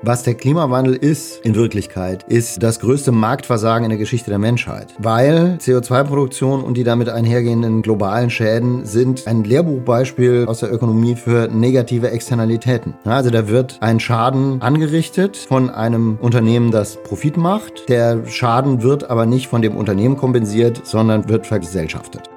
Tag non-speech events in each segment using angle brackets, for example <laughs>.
Was der Klimawandel ist in Wirklichkeit, ist das größte Marktversagen in der Geschichte der Menschheit. Weil CO2-Produktion und die damit einhergehenden globalen Schäden sind ein Lehrbuchbeispiel aus der Ökonomie für negative Externalitäten. Also da wird ein Schaden angerichtet von einem Unternehmen, das Profit macht. Der Schaden wird aber nicht von dem Unternehmen kompensiert, sondern wird vergesellschaftet.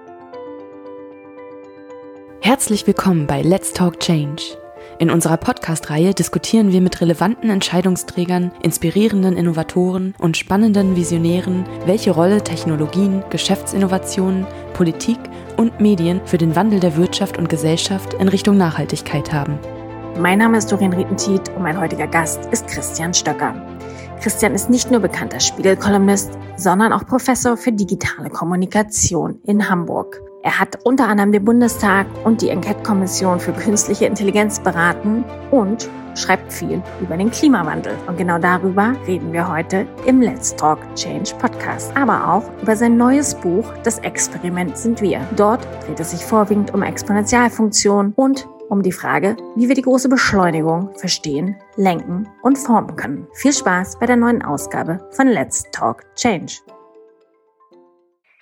Herzlich willkommen bei Let's Talk Change in unserer Podcast-Reihe diskutieren wir mit relevanten Entscheidungsträgern, inspirierenden Innovatoren und spannenden Visionären, welche Rolle Technologien, Geschäftsinnovationen, Politik und Medien für den Wandel der Wirtschaft und Gesellschaft in Richtung Nachhaltigkeit haben. Mein Name ist Doreen Rietentiet und mein heutiger Gast ist Christian Stöcker. Christian ist nicht nur bekannter Spiegelkolumnist, sondern auch Professor für digitale Kommunikation in Hamburg. Er hat unter anderem den Bundestag und die Enquete-Kommission für künstliche Intelligenz beraten und schreibt viel über den Klimawandel. Und genau darüber reden wir heute im Let's Talk Change Podcast. Aber auch über sein neues Buch Das Experiment sind wir. Dort dreht es sich vorwiegend um Exponentialfunktionen und um die Frage, wie wir die große Beschleunigung verstehen, lenken und formen können. Viel Spaß bei der neuen Ausgabe von Let's Talk Change.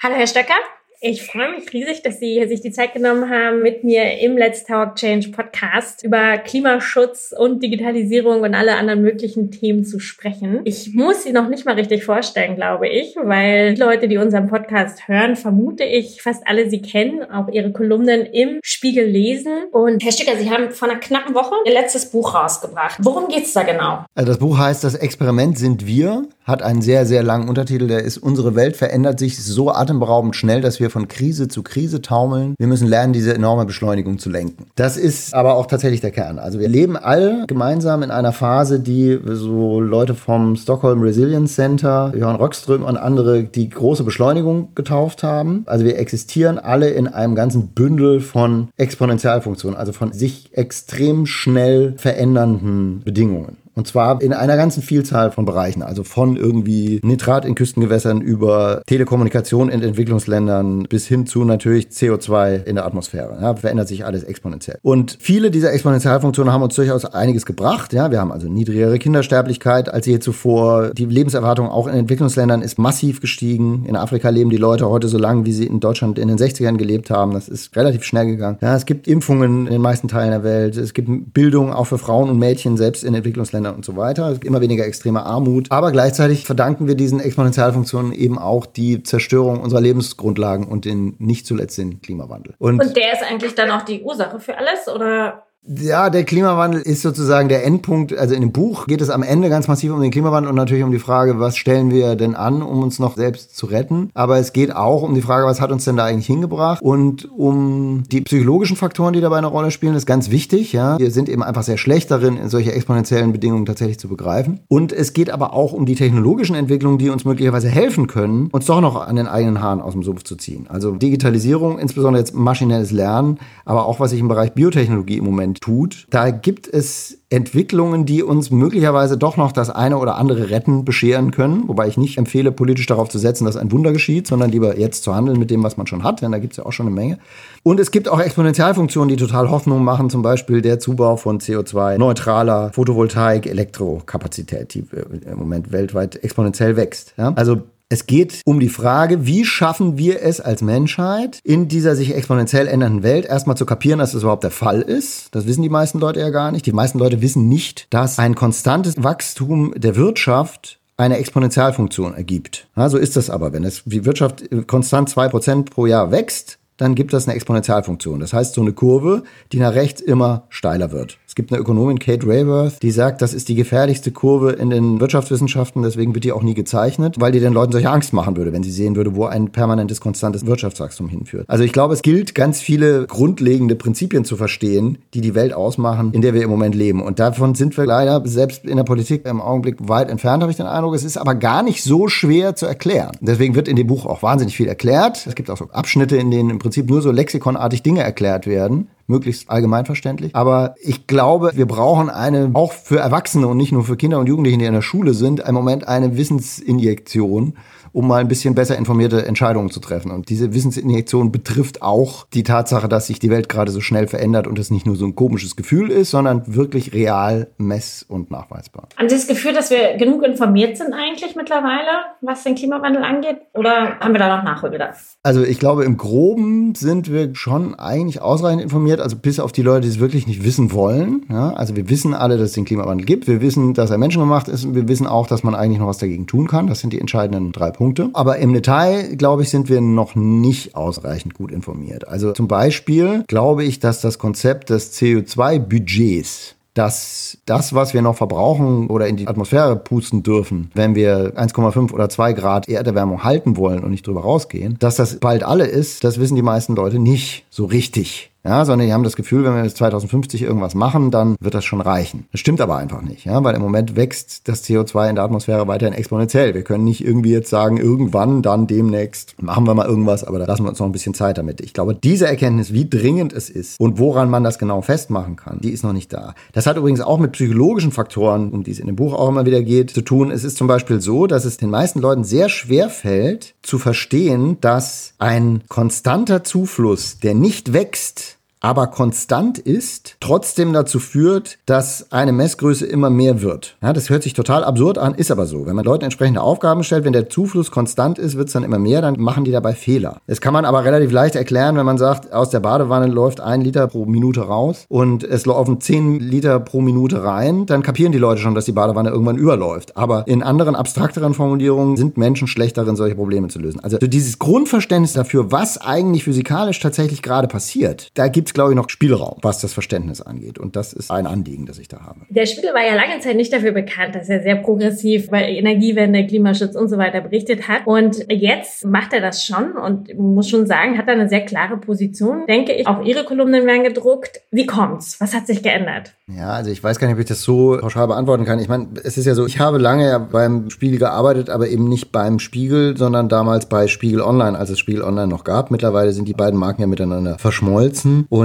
Hallo Herr Stöcker. Ich freue mich riesig, dass Sie sich die Zeit genommen haben, mit mir im Let's Talk Change Podcast über Klimaschutz und Digitalisierung und alle anderen möglichen Themen zu sprechen. Ich muss Sie noch nicht mal richtig vorstellen, glaube ich, weil die Leute, die unseren Podcast hören, vermute ich, fast alle Sie kennen, auch Ihre Kolumnen im Spiegel lesen. Und Herr Stücker, Sie haben vor einer knappen Woche Ihr letztes Buch rausgebracht. Worum geht's da genau? Also das Buch heißt Das Experiment sind wir, hat einen sehr, sehr langen Untertitel, der ist Unsere Welt verändert sich so atemberaubend schnell, dass wir wir von Krise zu Krise taumeln. Wir müssen lernen, diese enorme Beschleunigung zu lenken. Das ist aber auch tatsächlich der Kern. Also wir leben alle gemeinsam in einer Phase, die so Leute vom Stockholm Resilience Center, Johann Rockström und andere, die große Beschleunigung getauft haben. Also wir existieren alle in einem ganzen Bündel von Exponentialfunktionen, also von sich extrem schnell verändernden Bedingungen. Und zwar in einer ganzen Vielzahl von Bereichen. Also von irgendwie Nitrat in Küstengewässern über Telekommunikation in Entwicklungsländern bis hin zu natürlich CO2 in der Atmosphäre. Ja, verändert sich alles exponentiell. Und viele dieser Exponentialfunktionen haben uns durchaus einiges gebracht. Ja, wir haben also niedrigere Kindersterblichkeit als je zuvor. Die Lebenserwartung auch in Entwicklungsländern ist massiv gestiegen. In Afrika leben die Leute heute so lange, wie sie in Deutschland in den 60ern gelebt haben. Das ist relativ schnell gegangen. Ja, es gibt Impfungen in den meisten Teilen der Welt. Es gibt Bildung auch für Frauen und Mädchen selbst in Entwicklungsländern und so weiter. Immer weniger extreme Armut. Aber gleichzeitig verdanken wir diesen Exponentialfunktionen eben auch die Zerstörung unserer Lebensgrundlagen und den nicht zuletzt den Klimawandel. Und, und der ist eigentlich dann auch die Ursache für alles oder ja, der Klimawandel ist sozusagen der Endpunkt. Also in dem Buch geht es am Ende ganz massiv um den Klimawandel und natürlich um die Frage, was stellen wir denn an, um uns noch selbst zu retten. Aber es geht auch um die Frage, was hat uns denn da eigentlich hingebracht und um die psychologischen Faktoren, die dabei eine Rolle spielen. Ist ganz wichtig. Ja, wir sind eben einfach sehr schlecht darin, solche exponentiellen Bedingungen tatsächlich zu begreifen. Und es geht aber auch um die technologischen Entwicklungen, die uns möglicherweise helfen können, uns doch noch an den eigenen Haaren aus dem Sumpf zu ziehen. Also Digitalisierung, insbesondere jetzt maschinelles Lernen, aber auch was sich im Bereich Biotechnologie im Moment Moment tut. Da gibt es Entwicklungen, die uns möglicherweise doch noch das eine oder andere Retten bescheren können. Wobei ich nicht empfehle, politisch darauf zu setzen, dass ein Wunder geschieht, sondern lieber jetzt zu handeln mit dem, was man schon hat, denn da gibt es ja auch schon eine Menge. Und es gibt auch Exponentialfunktionen, die total Hoffnung machen, zum Beispiel der Zubau von CO2-neutraler Photovoltaik, Elektrokapazität, die im Moment weltweit exponentiell wächst. Ja? Also es geht um die Frage, wie schaffen wir es als Menschheit in dieser sich exponentiell ändernden Welt erstmal zu kapieren, dass das überhaupt der Fall ist. Das wissen die meisten Leute ja gar nicht. Die meisten Leute wissen nicht, dass ein konstantes Wachstum der Wirtschaft eine Exponentialfunktion ergibt. Ja, so ist das aber. Wenn es, die Wirtschaft konstant zwei Prozent pro Jahr wächst, dann gibt das eine Exponentialfunktion. Das heißt, so eine Kurve, die nach rechts immer steiler wird. Gibt eine Ökonomin, Kate Rayworth, die sagt, das ist die gefährlichste Kurve in den Wirtschaftswissenschaften, deswegen wird die auch nie gezeichnet, weil die den Leuten solche Angst machen würde, wenn sie sehen würde, wo ein permanentes, konstantes Wirtschaftswachstum hinführt. Also ich glaube, es gilt, ganz viele grundlegende Prinzipien zu verstehen, die die Welt ausmachen, in der wir im Moment leben. Und davon sind wir leider selbst in der Politik im Augenblick weit entfernt, habe ich den Eindruck. Es ist aber gar nicht so schwer zu erklären. Deswegen wird in dem Buch auch wahnsinnig viel erklärt. Es gibt auch so Abschnitte, in denen im Prinzip nur so lexikonartig Dinge erklärt werden möglichst allgemeinverständlich. Aber ich glaube, wir brauchen eine, auch für Erwachsene und nicht nur für Kinder und Jugendliche, die in der Schule sind, im Moment eine Wissensinjektion, um mal ein bisschen besser informierte Entscheidungen zu treffen. Und diese Wissensinjektion betrifft auch die Tatsache, dass sich die Welt gerade so schnell verändert und es nicht nur so ein komisches Gefühl ist, sondern wirklich real mess- und nachweisbar. Haben Sie das Gefühl, dass wir genug informiert sind eigentlich mittlerweile, was den Klimawandel angeht? Oder haben wir da noch Nachholbedarf? Also ich glaube, im Groben sind wir schon eigentlich ausreichend informiert, also bis auf die Leute, die es wirklich nicht wissen wollen. Ja, also wir wissen alle, dass es den Klimawandel gibt. Wir wissen, dass er menschengemacht ist und wir wissen auch, dass man eigentlich noch was dagegen tun kann. Das sind die entscheidenden drei Punkte. Aber im Detail, glaube ich, sind wir noch nicht ausreichend gut informiert. Also zum Beispiel glaube ich, dass das Konzept des CO2-Budgets dass das, was wir noch verbrauchen oder in die Atmosphäre pusten dürfen, wenn wir 1,5 oder 2 Grad Erderwärmung halten wollen und nicht drüber rausgehen, dass das bald alle ist, das wissen die meisten Leute nicht so richtig. Ja, sondern die haben das Gefühl, wenn wir bis 2050 irgendwas machen, dann wird das schon reichen. Das stimmt aber einfach nicht, ja, weil im Moment wächst das CO2 in der Atmosphäre weiterhin exponentiell. Wir können nicht irgendwie jetzt sagen, irgendwann, dann demnächst machen wir mal irgendwas, aber da lassen wir uns noch ein bisschen Zeit damit. Ich glaube, diese Erkenntnis, wie dringend es ist und woran man das genau festmachen kann, die ist noch nicht da. Das hat übrigens auch mit psychologischen Faktoren, um die es in dem Buch auch immer wieder geht, zu tun. Es ist zum Beispiel so, dass es den meisten Leuten sehr schwer fällt, zu verstehen, dass ein konstanter Zufluss, der nicht wächst, aber konstant ist, trotzdem dazu führt, dass eine Messgröße immer mehr wird. Ja, das hört sich total absurd an, ist aber so. Wenn man Leuten entsprechende Aufgaben stellt, wenn der Zufluss konstant ist, wird es dann immer mehr, dann machen die dabei Fehler. Das kann man aber relativ leicht erklären, wenn man sagt, aus der Badewanne läuft ein Liter pro Minute raus und es laufen zehn Liter pro Minute rein, dann kapieren die Leute schon, dass die Badewanne irgendwann überläuft. Aber in anderen, abstrakteren Formulierungen sind Menschen schlecht solche Probleme zu lösen. Also dieses Grundverständnis dafür, was eigentlich physikalisch tatsächlich gerade passiert, da gibt es, glaube ich, noch Spielraum, was das Verständnis angeht. Und das ist ein Anliegen, das ich da habe. Der Spiegel war ja lange Zeit nicht dafür bekannt, dass er sehr progressiv bei Energiewende, Klimaschutz und so weiter berichtet hat. Und jetzt macht er das schon und muss schon sagen, hat er eine sehr klare Position. Denke ich, auch Ihre Kolumnen werden gedruckt. Wie kommt's? Was hat sich geändert? Ja, also ich weiß gar nicht, ob ich das so pauschal beantworten kann. Ich meine, es ist ja so, ich habe lange ja beim Spiegel gearbeitet, aber eben nicht beim Spiegel, sondern damals bei Spiegel Online, als es Spiegel Online noch gab. Mittlerweile sind die beiden Marken ja miteinander verschmolzen. Und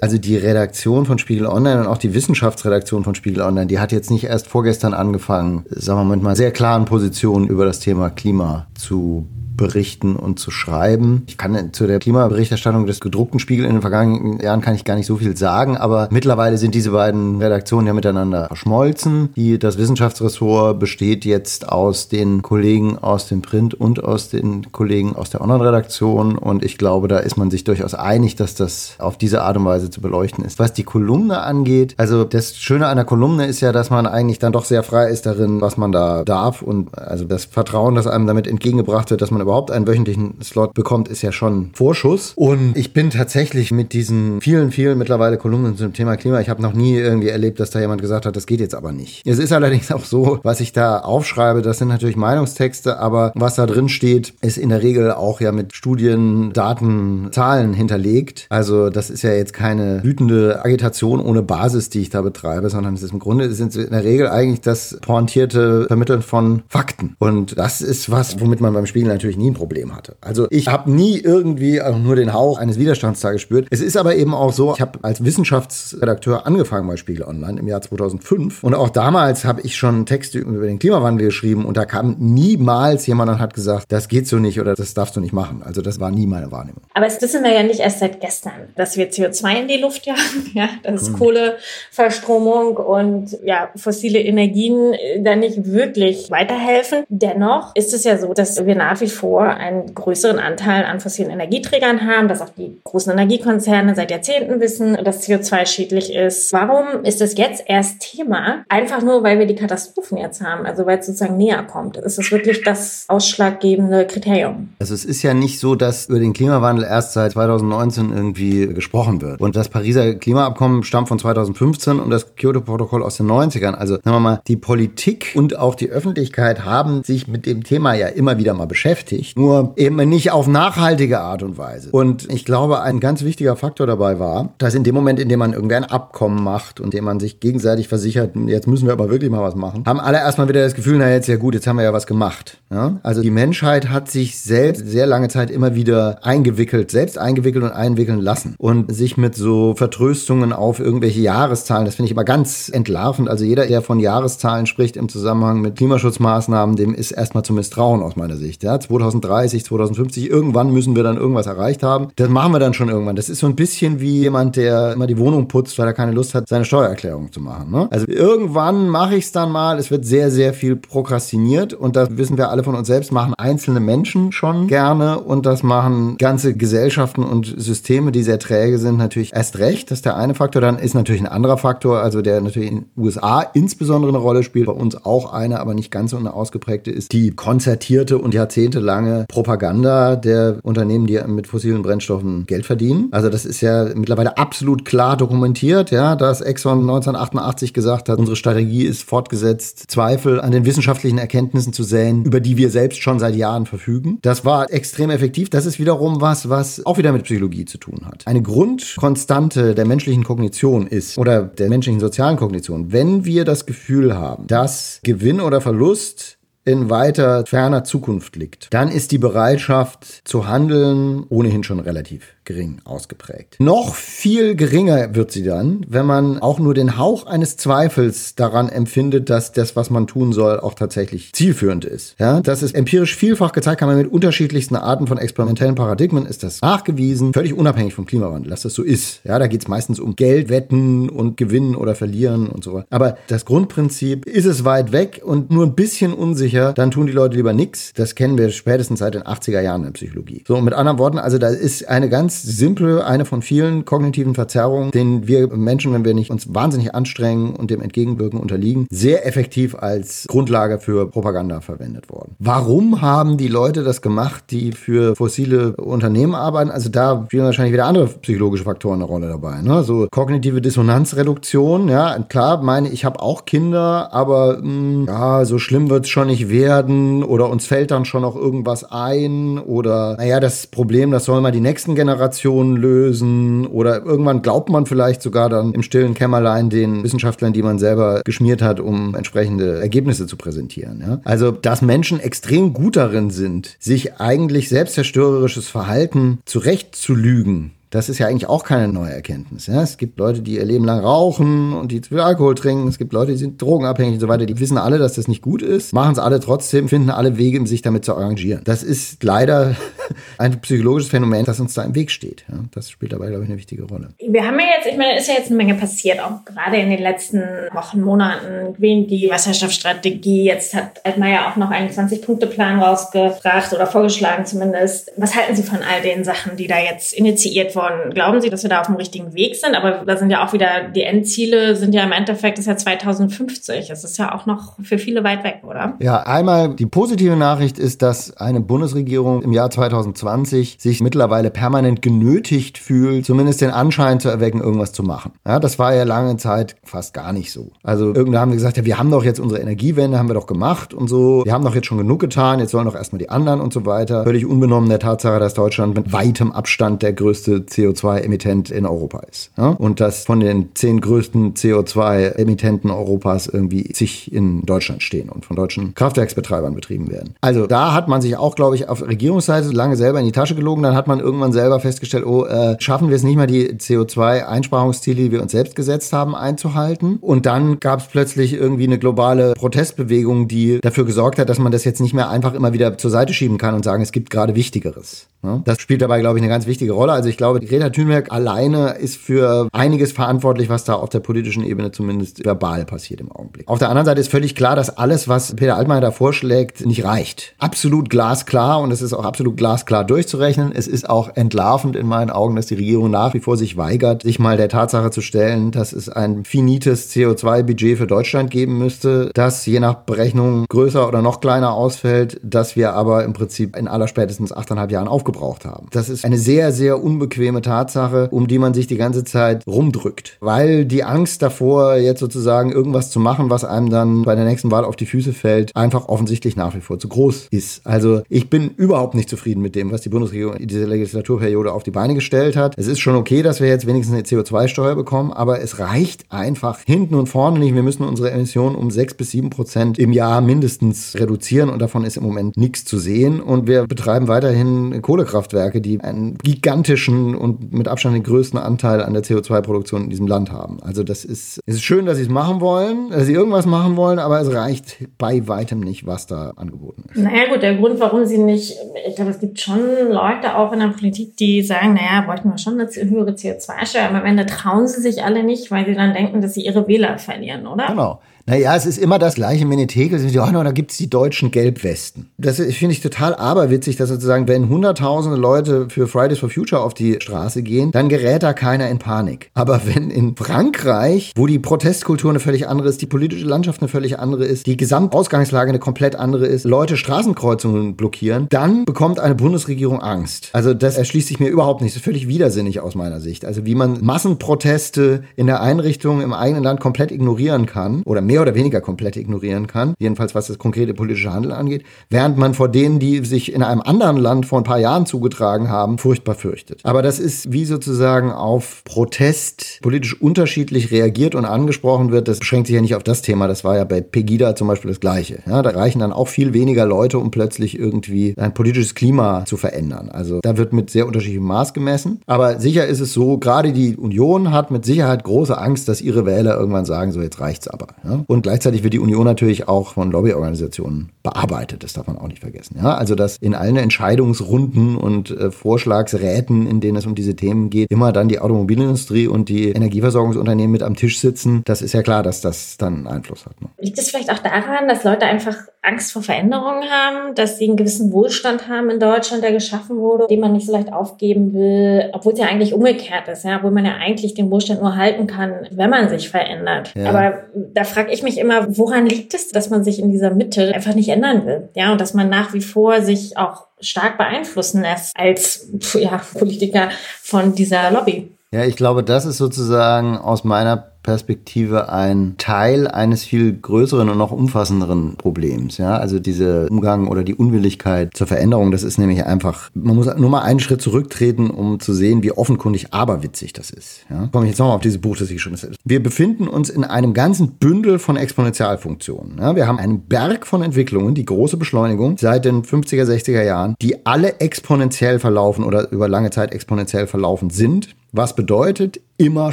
also die Redaktion von Spiegel Online und auch die Wissenschaftsredaktion von Spiegel Online, die hat jetzt nicht erst vorgestern angefangen, sagen wir mal, mit mal sehr klaren Positionen über das Thema Klima zu berichten und zu schreiben. Ich kann zu der Klimaberichterstattung des gedruckten Spiegel in den vergangenen Jahren kann ich gar nicht so viel sagen, aber mittlerweile sind diese beiden Redaktionen ja miteinander verschmolzen. Die, das Wissenschaftsressort besteht jetzt aus den Kollegen aus dem Print und aus den Kollegen aus der Online-Redaktion und ich glaube, da ist man sich durchaus einig, dass das auf diese Art und Weise zu beleuchten ist. Was die Kolumne angeht, also das Schöne an der Kolumne ist ja, dass man eigentlich dann doch sehr frei ist darin, was man da darf und also das Vertrauen, das einem damit entgegengebracht wird, dass man überhaupt einen wöchentlichen Slot bekommt, ist ja schon Vorschuss. Und ich bin tatsächlich mit diesen vielen, vielen mittlerweile Kolumnen zum Thema Klima, ich habe noch nie irgendwie erlebt, dass da jemand gesagt hat, das geht jetzt aber nicht. Es ist allerdings auch so, was ich da aufschreibe, das sind natürlich Meinungstexte, aber was da drin steht, ist in der Regel auch ja mit Studien, Daten, Zahlen hinterlegt. Also das ist ja jetzt keine wütende Agitation ohne Basis, die ich da betreibe, sondern es ist im Grunde sind in der Regel eigentlich das pointierte Vermitteln von Fakten. Und das ist was, womit man beim Spiegel natürlich nie ein Problem hatte. Also ich habe nie irgendwie auch nur den Hauch eines Widerstands da gespürt. Es ist aber eben auch so, ich habe als Wissenschaftsredakteur angefangen bei Spiegel Online im Jahr 2005 und auch damals habe ich schon Texte über den Klimawandel geschrieben und da kam niemals jemand und hat gesagt, das geht so nicht oder das darfst du nicht machen. Also das war nie meine Wahrnehmung. Aber es wissen wir ja nicht erst seit gestern, dass wir CO2 in die Luft jagen, <laughs> ja, dass hm. Kohleverstromung und ja, fossile Energien da nicht wirklich weiterhelfen. Dennoch ist es ja so, dass wir nach wie vor vor einen größeren Anteil an fossilen Energieträgern haben, dass auch die großen Energiekonzerne seit Jahrzehnten wissen, dass CO2 schädlich ist. Warum ist es jetzt erst Thema? Einfach nur, weil wir die Katastrophen jetzt haben, also weil es sozusagen näher kommt. Ist es wirklich das ausschlaggebende Kriterium? Also es ist ja nicht so, dass über den Klimawandel erst seit 2019 irgendwie gesprochen wird. Und das Pariser Klimaabkommen stammt von 2015 und das Kyoto-Protokoll aus den 90ern. Also sagen wir mal, die Politik und auch die Öffentlichkeit haben sich mit dem Thema ja immer wieder mal beschäftigt bestätigt, nur eben nicht auf nachhaltige Art und Weise. Und ich glaube, ein ganz wichtiger Faktor dabei war, dass in dem Moment, in dem man irgendwie ein Abkommen macht und dem man sich gegenseitig versichert, jetzt müssen wir aber wirklich mal was machen, haben alle erstmal wieder das Gefühl, na jetzt ja gut, jetzt haben wir ja was gemacht. Ja? Also die Menschheit hat sich selbst sehr lange Zeit immer wieder eingewickelt, selbst eingewickelt und einwickeln lassen und sich mit so Vertröstungen auf irgendwelche Jahreszahlen, das finde ich immer ganz entlarvend. Also jeder, der von Jahreszahlen spricht im Zusammenhang mit Klimaschutzmaßnahmen, dem ist erstmal zu misstrauen aus meiner Sicht. Ja? 2030, 2050, irgendwann müssen wir dann irgendwas erreicht haben. Das machen wir dann schon irgendwann. Das ist so ein bisschen wie jemand, der immer die Wohnung putzt, weil er keine Lust hat, seine Steuererklärung zu machen. Ne? Also irgendwann mache ich es dann mal. Es wird sehr, sehr viel prokrastiniert und das wissen wir alle von uns selbst, machen einzelne Menschen schon gerne und das machen ganze Gesellschaften und Systeme, die sehr träge sind, natürlich erst recht. Das ist der eine Faktor. Dann ist natürlich ein anderer Faktor, also der natürlich in den USA insbesondere eine Rolle spielt, bei uns auch eine, aber nicht ganz so eine ausgeprägte ist, die konzertierte und jahrzehntelange Propaganda der Unternehmen, die mit fossilen Brennstoffen Geld verdienen. Also das ist ja mittlerweile absolut klar dokumentiert, ja, dass Exxon 1988 gesagt hat, unsere Strategie ist fortgesetzt, Zweifel an den wissenschaftlichen Erkenntnissen zu säen, über die wir selbst schon seit Jahren verfügen. Das war extrem effektiv. Das ist wiederum was, was auch wieder mit Psychologie zu tun hat. Eine Grundkonstante der menschlichen Kognition ist, oder der menschlichen sozialen Kognition, wenn wir das Gefühl haben, dass Gewinn oder Verlust in weiter ferner Zukunft liegt, dann ist die Bereitschaft zu handeln ohnehin schon relativ gering ausgeprägt. Noch viel geringer wird sie dann, wenn man auch nur den Hauch eines Zweifels daran empfindet, dass das, was man tun soll, auch tatsächlich zielführend ist. Ja, das ist empirisch vielfach gezeigt, kann man mit unterschiedlichsten Arten von experimentellen Paradigmen ist das nachgewiesen, völlig unabhängig vom Klimawandel, dass das so ist. Ja, da geht es meistens um Geld, und Gewinnen oder Verlieren und so weiter. Aber das Grundprinzip ist es weit weg und nur ein bisschen unsicher, dann tun die Leute lieber nichts. Das kennen wir spätestens seit den 80er Jahren in Psychologie. So, mit anderen Worten, also da ist eine ganz simpel, eine von vielen kognitiven Verzerrungen, denen wir Menschen, wenn wir nicht uns wahnsinnig anstrengen und dem entgegenwirken, unterliegen, sehr effektiv als Grundlage für Propaganda verwendet worden. Warum haben die Leute das gemacht, die für fossile Unternehmen arbeiten? Also da spielen wahrscheinlich wieder andere psychologische Faktoren eine Rolle dabei. Ne? So kognitive Dissonanzreduktion, ja, klar, meine ich habe auch Kinder, aber mh, hm, ja, so schlimm wird es schon nicht werden oder uns fällt dann schon noch irgendwas ein oder naja, das Problem, das soll mal die nächsten Generationen Generationen lösen oder irgendwann glaubt man vielleicht sogar dann im stillen Kämmerlein den Wissenschaftlern, die man selber geschmiert hat, um entsprechende Ergebnisse zu präsentieren. Ja? Also, dass Menschen extrem gut darin sind, sich eigentlich selbstzerstörerisches Verhalten zurechtzulügen, das ist ja eigentlich auch keine neue Erkenntnis. Ja? Es gibt Leute, die ihr Leben lang rauchen und die zu viel Alkohol trinken. Es gibt Leute, die sind drogenabhängig und so weiter. Die wissen alle, dass das nicht gut ist, machen es alle trotzdem, finden alle Wege, sich damit zu arrangieren. Das ist leider <laughs> ein psychologisches Phänomen, das uns da im Weg steht. Ja? Das spielt dabei, glaube ich, eine wichtige Rolle. Wir haben ja jetzt, ich meine, ist ja jetzt eine Menge passiert, auch gerade in den letzten Wochen, Monaten. Die Wasserstoffstrategie, jetzt hat Altmaier auch noch einen 20-Punkte-Plan rausgebracht oder vorgeschlagen zumindest. Was halten Sie von all den Sachen, die da jetzt initiiert wurden? Von, glauben Sie, dass wir da auf dem richtigen Weg sind? Aber da sind ja auch wieder, die Endziele sind ja im Endeffekt, das ist ja 2050. Das ist ja auch noch für viele weit weg, oder? Ja, einmal die positive Nachricht ist, dass eine Bundesregierung im Jahr 2020 sich mittlerweile permanent genötigt fühlt, zumindest den Anschein zu erwecken, irgendwas zu machen. Ja, das war ja lange Zeit fast gar nicht so. Also irgendwann haben wir gesagt, ja, wir haben doch jetzt unsere Energiewende, haben wir doch gemacht und so. Wir haben doch jetzt schon genug getan, jetzt sollen doch erstmal die anderen und so weiter. Völlig unbenommen der Tatsache, dass Deutschland mit weitem Abstand der größte CO2-Emittent in Europa ist. Ja? Und dass von den zehn größten CO2-Emittenten Europas irgendwie zig in Deutschland stehen und von deutschen Kraftwerksbetreibern betrieben werden. Also da hat man sich auch, glaube ich, auf Regierungsseite lange selber in die Tasche gelogen. Dann hat man irgendwann selber festgestellt, oh, äh, schaffen wir es nicht mal, die CO2-Einsparungsziele, die wir uns selbst gesetzt haben, einzuhalten. Und dann gab es plötzlich irgendwie eine globale Protestbewegung, die dafür gesorgt hat, dass man das jetzt nicht mehr einfach immer wieder zur Seite schieben kann und sagen, es gibt gerade Wichtigeres. Ja? Das spielt dabei, glaube ich, eine ganz wichtige Rolle. Also ich glaube, Greta Thunberg alleine ist für einiges verantwortlich, was da auf der politischen Ebene zumindest verbal passiert im Augenblick. Auf der anderen Seite ist völlig klar, dass alles, was Peter Altmaier da vorschlägt, nicht reicht. Absolut glasklar und es ist auch absolut glasklar durchzurechnen. Es ist auch entlarvend in meinen Augen, dass die Regierung nach wie vor sich weigert, sich mal der Tatsache zu stellen, dass es ein finites CO2-Budget für Deutschland geben müsste, das je nach Berechnung größer oder noch kleiner ausfällt, dass wir aber im Prinzip in aller spätestens achteinhalb Jahren aufbrauchen aufgebraucht haben. Das ist eine sehr, sehr unbequeme Tatsache, um die man sich die ganze Zeit rumdrückt. Weil die Angst davor, jetzt sozusagen irgendwas zu machen, was einem dann bei der nächsten Wahl auf die Füße fällt, einfach offensichtlich nach wie vor zu groß ist. Also ich bin überhaupt nicht zufrieden mit dem, was die Bundesregierung in dieser Legislaturperiode auf die Beine gestellt hat. Es ist schon okay, dass wir jetzt wenigstens eine CO2-Steuer bekommen, aber es reicht einfach hinten und vorne nicht. Wir müssen unsere Emissionen um sechs bis sieben Prozent im Jahr mindestens reduzieren und davon ist im Moment nichts zu sehen. Und wir betreiben weiterhin Kohlekraftwerke, die einen gigantischen und mit Abstand den größten Anteil an der CO2-Produktion in diesem Land haben. Also das ist, es ist schön, dass sie es machen wollen, dass sie irgendwas machen wollen, aber es reicht bei weitem nicht, was da angeboten ist. Naja gut, der Grund, warum sie nicht, ich glaube, es gibt schon Leute auch in der Politik, die sagen, naja, bräuchten wir schon eine höhere CO2-Steuer, aber am Ende trauen sie sich alle nicht, weil sie dann denken, dass sie ihre Wähler verlieren, oder? Genau. Naja, es ist immer das gleiche Menetekel. Oh, no, da gibt's die deutschen Gelbwesten. Das finde ich total aberwitzig, dass sozusagen, wenn hunderttausende Leute für Fridays for Future auf die Straße gehen, dann gerät da keiner in Panik. Aber <laughs> wenn in Frankreich, wo die Protestkultur eine völlig andere ist, die politische Landschaft eine völlig andere ist, die Gesamtausgangslage eine komplett andere ist, Leute Straßenkreuzungen blockieren, dann bekommt eine Bundesregierung Angst. Also das erschließt sich mir überhaupt nicht. Das ist völlig widersinnig aus meiner Sicht. Also wie man Massenproteste in der Einrichtung im eigenen Land komplett ignorieren kann oder mehr mehr oder weniger komplett ignorieren kann, jedenfalls was das konkrete politische Handeln angeht, während man vor denen, die sich in einem anderen Land vor ein paar Jahren zugetragen haben, furchtbar fürchtet. Aber das ist wie sozusagen auf Protest politisch unterschiedlich reagiert und angesprochen wird. Das beschränkt sich ja nicht auf das Thema. Das war ja bei Pegida zum Beispiel das Gleiche. Ja, da reichen dann auch viel weniger Leute, um plötzlich irgendwie ein politisches Klima zu verändern. Also da wird mit sehr unterschiedlichem Maß gemessen. Aber sicher ist es so, gerade die Union hat mit Sicherheit große Angst, dass ihre Wähler irgendwann sagen, so jetzt reicht's aber. Ja? Und gleichzeitig wird die Union natürlich auch von Lobbyorganisationen bearbeitet. Das darf man auch nicht vergessen. Ja, also dass in allen Entscheidungsrunden und äh, Vorschlagsräten, in denen es um diese Themen geht, immer dann die Automobilindustrie und die Energieversorgungsunternehmen mit am Tisch sitzen. Das ist ja klar, dass das dann Einfluss hat. Ne? Liegt es vielleicht auch daran, dass Leute einfach Angst vor Veränderungen haben, dass sie einen gewissen Wohlstand haben in Deutschland, der geschaffen wurde, den man nicht so leicht aufgeben will, obwohl es ja eigentlich umgekehrt ist, ja, obwohl man ja eigentlich den Wohlstand nur halten kann, wenn man sich verändert. Ja. Aber da frage ich mich immer, woran liegt es, dass man sich in dieser Mitte einfach nicht ändern will, ja, und dass man nach wie vor sich auch stark beeinflussen lässt als ja, Politiker von dieser Lobby. Ja, ich glaube, das ist sozusagen aus meiner Perspektive ein Teil eines viel größeren und noch umfassenderen Problems. Ja, also dieser Umgang oder die Unwilligkeit zur Veränderung, das ist nämlich einfach, man muss nur mal einen Schritt zurücktreten, um zu sehen, wie offenkundig aberwitzig das ist. Ja, komme ich jetzt nochmal auf dieses Buch, das ich schon Wir befinden uns in einem ganzen Bündel von Exponentialfunktionen. Ja, wir haben einen Berg von Entwicklungen, die große Beschleunigung seit den 50er, 60er Jahren, die alle exponentiell verlaufen oder über lange Zeit exponentiell verlaufen sind. Was bedeutet immer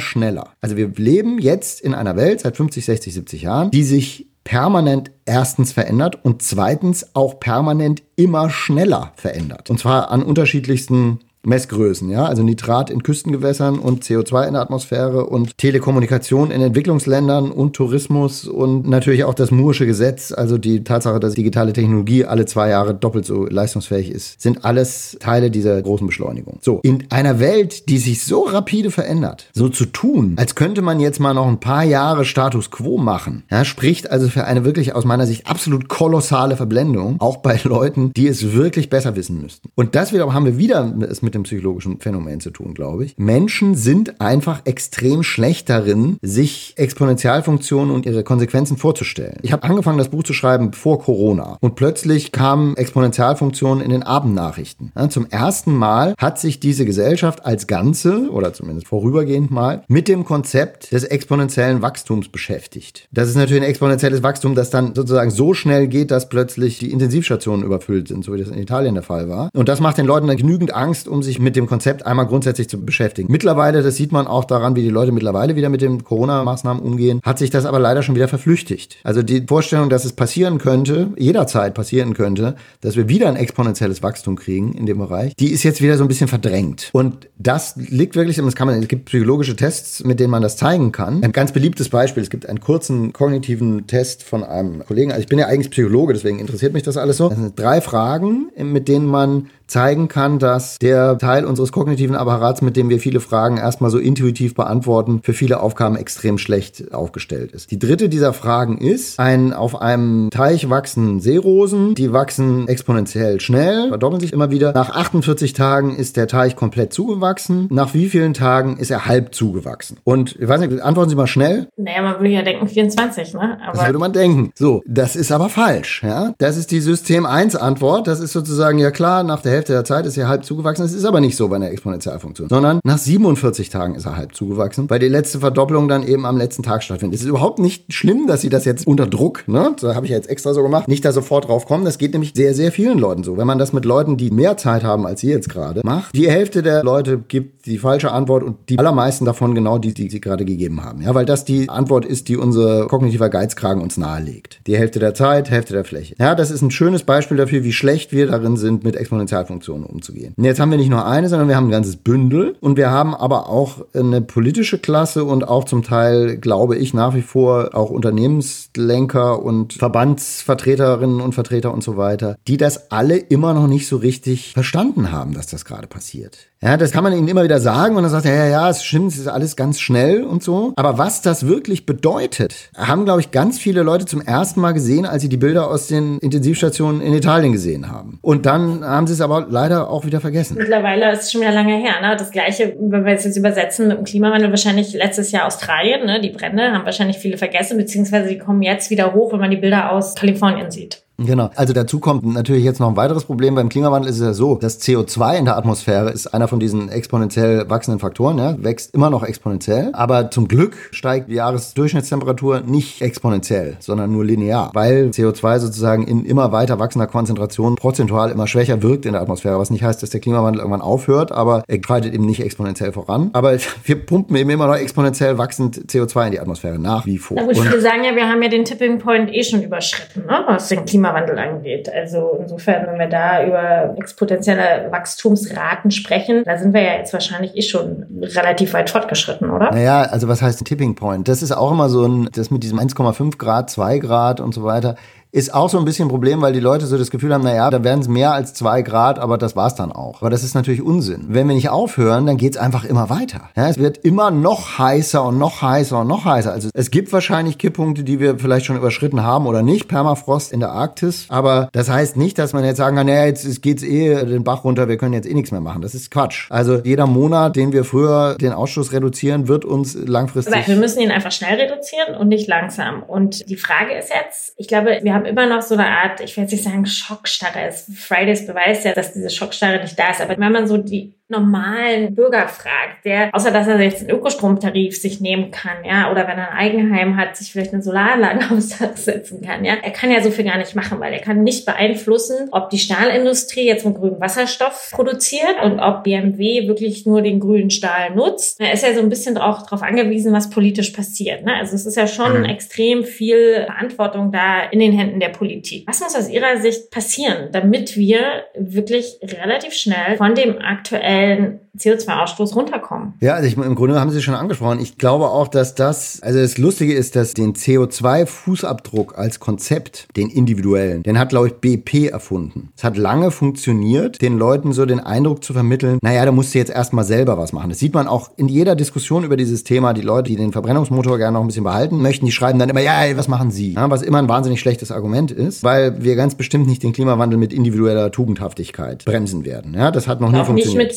schneller. Also wir leben jetzt in einer Welt seit 50, 60, 70 Jahren, die sich permanent erstens verändert und zweitens auch permanent immer schneller verändert. Und zwar an unterschiedlichsten Messgrößen, ja, also Nitrat in Küstengewässern und CO2 in der Atmosphäre und Telekommunikation in Entwicklungsländern und Tourismus und natürlich auch das Moore'sche Gesetz, also die Tatsache, dass digitale Technologie alle zwei Jahre doppelt so leistungsfähig ist, sind alles Teile dieser großen Beschleunigung. So, in einer Welt, die sich so rapide verändert, so zu tun, als könnte man jetzt mal noch ein paar Jahre Status quo machen, ja, spricht also für eine wirklich aus meiner Sicht absolut kolossale Verblendung, auch bei Leuten, die es wirklich besser wissen müssten. Und das wiederum haben wir wieder mit dem psychologischen Phänomen zu tun, glaube ich. Menschen sind einfach extrem schlecht darin, sich Exponentialfunktionen und ihre Konsequenzen vorzustellen. Ich habe angefangen, das Buch zu schreiben vor Corona und plötzlich kamen Exponentialfunktionen in den Abendnachrichten. Ja, zum ersten Mal hat sich diese Gesellschaft als Ganze oder zumindest vorübergehend mal mit dem Konzept des exponentiellen Wachstums beschäftigt. Das ist natürlich ein exponentielles Wachstum, das dann sozusagen so schnell geht, dass plötzlich die Intensivstationen überfüllt sind, so wie das in Italien der Fall war. Und das macht den Leuten dann genügend Angst, um sich mit dem Konzept einmal grundsätzlich zu beschäftigen. Mittlerweile, das sieht man auch daran, wie die Leute mittlerweile wieder mit den Corona-Maßnahmen umgehen, hat sich das aber leider schon wieder verflüchtigt. Also die Vorstellung, dass es passieren könnte, jederzeit passieren könnte, dass wir wieder ein exponentielles Wachstum kriegen in dem Bereich, die ist jetzt wieder so ein bisschen verdrängt. Und das liegt wirklich, das kann man, es gibt psychologische Tests, mit denen man das zeigen kann. Ein ganz beliebtes Beispiel, es gibt einen kurzen kognitiven Test von einem Kollegen, also ich bin ja eigentlich Psychologe, deswegen interessiert mich das alles so. Das sind drei Fragen, mit denen man zeigen kann, dass der Teil unseres kognitiven Apparats, mit dem wir viele Fragen erstmal so intuitiv beantworten, für viele Aufgaben extrem schlecht aufgestellt ist. Die dritte dieser Fragen ist, ein auf einem Teich wachsen Seerosen, die wachsen exponentiell schnell, verdoppeln sich immer wieder. Nach 48 Tagen ist der Teich komplett zugewachsen. Nach wie vielen Tagen ist er halb zugewachsen? Und ich weiß nicht, antworten Sie mal schnell. Naja, man würde ja denken 24, ne? Aber das würde man denken. So, das ist aber falsch. Ja? Das ist die System 1 Antwort. Das ist sozusagen, ja klar, nach der Hälfte der Zeit ist er halb zugewachsen. Das ist aber nicht so bei einer Exponentialfunktion, sondern nach 47 Tagen ist er halb zugewachsen, weil die letzte Verdopplung dann eben am letzten Tag stattfindet. Es ist überhaupt nicht schlimm, dass Sie das jetzt unter Druck, ne? Da habe ich ja jetzt extra so gemacht, nicht da sofort drauf kommen. Das geht nämlich sehr, sehr vielen Leuten so. Wenn man das mit Leuten, die mehr Zeit haben als Sie jetzt gerade, macht, die Hälfte der Leute gibt die falsche Antwort und die allermeisten davon genau die, die Sie gerade gegeben haben. Ja, weil das die Antwort ist, die unser kognitiver Geizkragen uns nahelegt. Die Hälfte der Zeit, Hälfte der Fläche. Ja, das ist ein schönes Beispiel dafür, wie schlecht wir darin sind, mit Exponentialfunktionen umzugehen. Und jetzt haben wir nicht nur eine, sondern wir haben ein ganzes Bündel und wir haben aber auch eine politische Klasse und auch zum Teil, glaube ich, nach wie vor auch Unternehmenslenker und Verbandsvertreterinnen und Vertreter und so weiter, die das alle immer noch nicht so richtig verstanden haben, dass das gerade passiert. Ja, das kann man ihnen immer wieder sagen und dann sagt er, ja, ja, es stimmt, es ist alles ganz schnell und so. Aber was das wirklich bedeutet, haben, glaube ich, ganz viele Leute zum ersten Mal gesehen, als sie die Bilder aus den Intensivstationen in Italien gesehen haben. Und dann haben sie es aber leider auch wieder vergessen. Mittlerweile ist es schon wieder lange her. Ne? Das gleiche, wenn wir es jetzt übersetzen mit dem Klimawandel, wahrscheinlich letztes Jahr Australien, ne? die Brände haben wahrscheinlich viele vergessen, beziehungsweise die kommen jetzt wieder hoch, wenn man die Bilder aus Kalifornien sieht. Genau. Also dazu kommt natürlich jetzt noch ein weiteres Problem. Beim Klimawandel ist es ja so, das CO2 in der Atmosphäre ist einer von diesen exponentiell wachsenden Faktoren, ja, wächst immer noch exponentiell. Aber zum Glück steigt die Jahresdurchschnittstemperatur nicht exponentiell, sondern nur linear, weil CO2 sozusagen in immer weiter wachsender Konzentration prozentual immer schwächer wirkt in der Atmosphäre, was nicht heißt, dass der Klimawandel irgendwann aufhört, aber er schreitet eben nicht exponentiell voran. Aber <laughs> wir pumpen eben immer noch exponentiell wachsend CO2 in die Atmosphäre nach wie vor. Na gut, viele sagen ja, wir haben ja den Tipping Point eh schon überschritten, ne? was den Klimawandel Klimawandel angeht. Also insofern, wenn wir da über exponentielle Wachstumsraten sprechen, da sind wir ja jetzt wahrscheinlich eh schon relativ weit fortgeschritten, oder? Naja, also was heißt Tipping Point? Das ist auch immer so ein, das mit diesem 1,5 Grad, 2 Grad und so weiter ist auch so ein bisschen ein Problem, weil die Leute so das Gefühl haben, naja, da werden es mehr als zwei Grad, aber das war's dann auch. Aber das ist natürlich Unsinn. Wenn wir nicht aufhören, dann geht's einfach immer weiter. Ja, es wird immer noch heißer und noch heißer und noch heißer. Also es gibt wahrscheinlich Kipppunkte, die wir vielleicht schon überschritten haben oder nicht. Permafrost in der Arktis. Aber das heißt nicht, dass man jetzt sagen kann, naja, jetzt geht's eh den Bach runter, wir können jetzt eh nichts mehr machen. Das ist Quatsch. Also jeder Monat, den wir früher den Ausstoß reduzieren, wird uns langfristig. Aber wir müssen ihn einfach schnell reduzieren und nicht langsam. Und die Frage ist jetzt, ich glaube, wir haben immer noch so eine Art, ich will jetzt nicht sagen Schockstarre. Fridays beweist ja, dass diese Schockstarre nicht da ist. Aber wenn man so die normalen Bürger fragt, der, außer dass er jetzt einen Ökostromtarif sich nehmen kann, ja, oder wenn er ein Eigenheim hat, sich vielleicht eine Solaranlage <laughs> aufs Dach setzen kann, ja, er kann ja so viel gar nicht machen, weil er kann nicht beeinflussen, ob die Stahlindustrie jetzt mit grünem Wasserstoff produziert und ob BMW wirklich nur den grünen Stahl nutzt. Er ist ja so ein bisschen auch darauf angewiesen, was politisch passiert. Ne? Also es ist ja schon mhm. extrem viel Verantwortung da in den Händen der Politik. Was muss aus Ihrer Sicht passieren, damit wir wirklich relativ schnell von dem aktuellen aktuellen CO2-Ausstoß runterkommen. Ja, also ich, im Grunde haben Sie schon angesprochen. Ich glaube auch, dass das, also das Lustige ist, dass den CO2-Fußabdruck als Konzept, den individuellen, den hat, glaube ich, BP erfunden. Es hat lange funktioniert, den Leuten so den Eindruck zu vermitteln, naja, da musst du jetzt erstmal selber was machen. Das sieht man auch in jeder Diskussion über dieses Thema. Die Leute, die den Verbrennungsmotor gerne noch ein bisschen behalten möchten, die schreiben dann immer, ja, was machen Sie? Ja, was immer ein wahnsinnig schlechtes Argument ist, weil wir ganz bestimmt nicht den Klimawandel mit individueller Tugendhaftigkeit bremsen werden. Ja, das hat noch nie funktioniert. Nicht mit